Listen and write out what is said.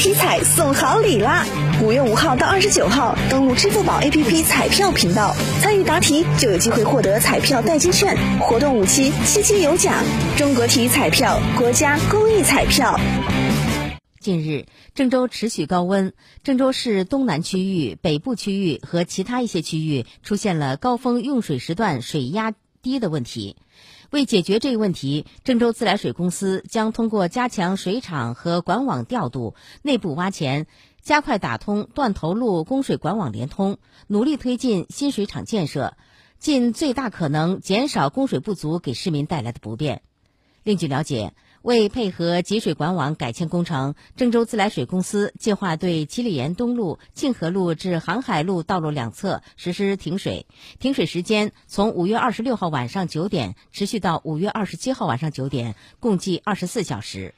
体彩送好礼啦！五月五号到二十九号，登录支付宝 APP 彩票频道，参与答题就有机会获得彩票代金券，活动五期，期期有奖。中国体育彩票，国家公益彩票。近日，郑州持续高温，郑州市东南区域、北部区域和其他一些区域出现了高峰用水时段水压低的问题。为解决这一问题，郑州自来水公司将通过加强水厂和管网调度、内部挖潜，加快打通断头路供水管网连通，努力推进新水厂建设，尽最大可能减少供水不足给市民带来的不便。另据了解。为配合集水管网改迁工程，郑州自来水公司计划对七里岩东路、泾河路至航海路道路两侧实施停水，停水时间从五月二十六号晚上九点持续到五月二十七号晚上九点，共计二十四小时。